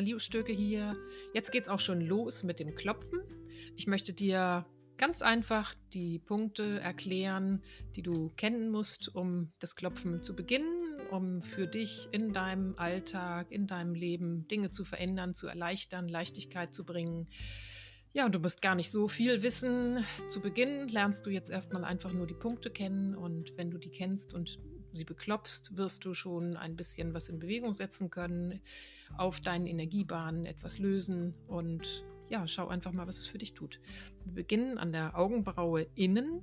Liu-Stöcke hier. Jetzt geht's auch schon los mit dem Klopfen. Ich möchte dir ganz einfach die Punkte erklären, die du kennen musst, um das Klopfen zu beginnen, um für dich in deinem Alltag, in deinem Leben Dinge zu verändern, zu erleichtern, Leichtigkeit zu bringen. Ja, und du musst gar nicht so viel wissen. Zu Beginn lernst du jetzt erstmal einfach nur die Punkte kennen und wenn du die kennst und sie beklopfst, wirst du schon ein bisschen was in Bewegung setzen können, auf deinen Energiebahnen etwas lösen und ja, schau einfach mal, was es für dich tut. Wir beginnen an der Augenbraue innen.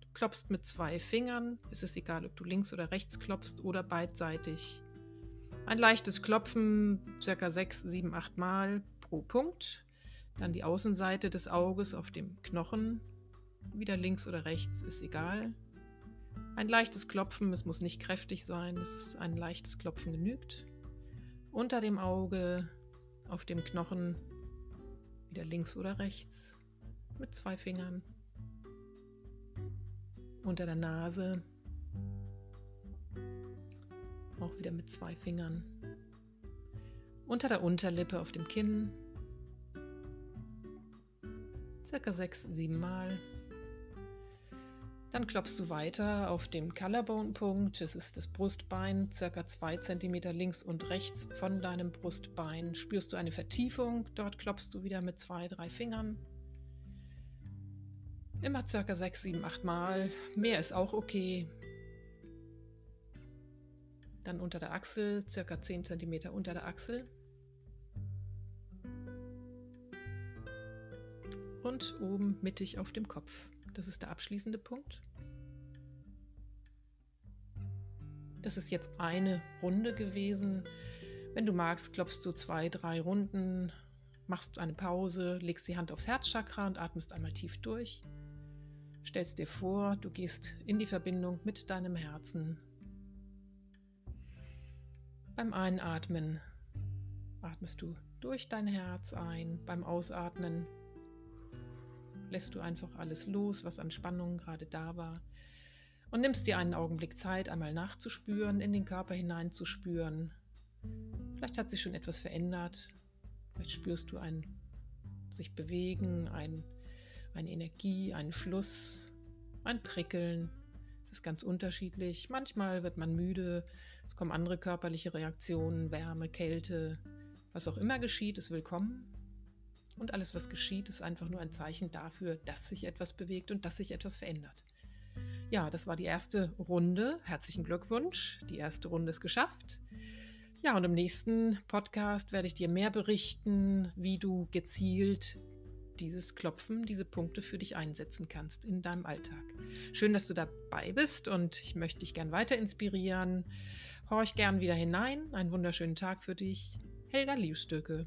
Du klopfst mit zwei Fingern. Es ist egal, ob du links oder rechts klopfst oder beidseitig. Ein leichtes Klopfen, circa sechs, sieben, acht Mal pro Punkt. Dann die Außenseite des Auges auf dem Knochen. Wieder links oder rechts, ist egal. Ein leichtes Klopfen, es muss nicht kräftig sein, es ist ein leichtes Klopfen genügt. Unter dem Auge, auf dem Knochen, wieder links oder rechts, mit zwei Fingern. Unter der Nase, auch wieder mit zwei Fingern. Unter der Unterlippe auf dem Kinn, circa sechs, sieben Mal. Dann klopfst du weiter auf dem Collarbone-Punkt. Das ist das Brustbein, circa zwei Zentimeter links und rechts von deinem Brustbein. Spürst du eine Vertiefung? Dort klopfst du wieder mit zwei, drei Fingern. Immer circa sechs, sieben, acht Mal. Mehr ist auch okay. Dann unter der Achsel, circa 10 cm unter der Achsel. Und oben mittig auf dem Kopf. Das ist der abschließende Punkt. Das ist jetzt eine Runde gewesen. Wenn du magst, klopfst du zwei, drei Runden, machst eine Pause, legst die Hand aufs Herzchakra und atmest einmal tief durch. Stellst dir vor, du gehst in die Verbindung mit deinem Herzen. Beim Einatmen atmest du durch dein Herz ein, beim Ausatmen lässt du einfach alles los, was an Spannungen gerade da war. Und nimmst dir einen Augenblick Zeit, einmal nachzuspüren, in den Körper hineinzuspüren. Vielleicht hat sich schon etwas verändert. Vielleicht spürst du ein sich bewegen, ein, eine Energie, einen Fluss, ein Prickeln. Es ist ganz unterschiedlich. Manchmal wird man müde, es kommen andere körperliche Reaktionen, Wärme, Kälte. Was auch immer geschieht, ist willkommen. Und alles, was geschieht, ist einfach nur ein Zeichen dafür, dass sich etwas bewegt und dass sich etwas verändert. Ja, das war die erste Runde. Herzlichen Glückwunsch. Die erste Runde ist geschafft. Ja, und im nächsten Podcast werde ich dir mehr berichten, wie du gezielt dieses Klopfen, diese Punkte für dich einsetzen kannst in deinem Alltag. Schön, dass du dabei bist und ich möchte dich gern weiter inspirieren. Horch gern wieder hinein. Einen wunderschönen Tag für dich. Helga Liebstöcke.